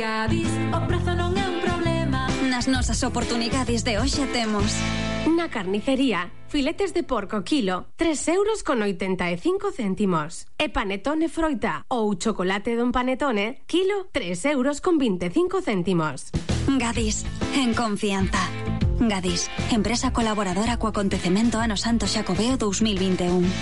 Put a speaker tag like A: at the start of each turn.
A: Gadis, O prezo non é un problema
B: Nas nosas oportunidades de hoxe temos
C: Na carnicería, filetes de porco kilo, 3 euros con 85 céntimos. E panetone froita ou chocolate dun panetone, kilo, 3 euros con 25 céntimos.
B: Gadis, en confianza. Gadis, empresa colaboradora co acontecemento Ano Santo Xacobeo 2021.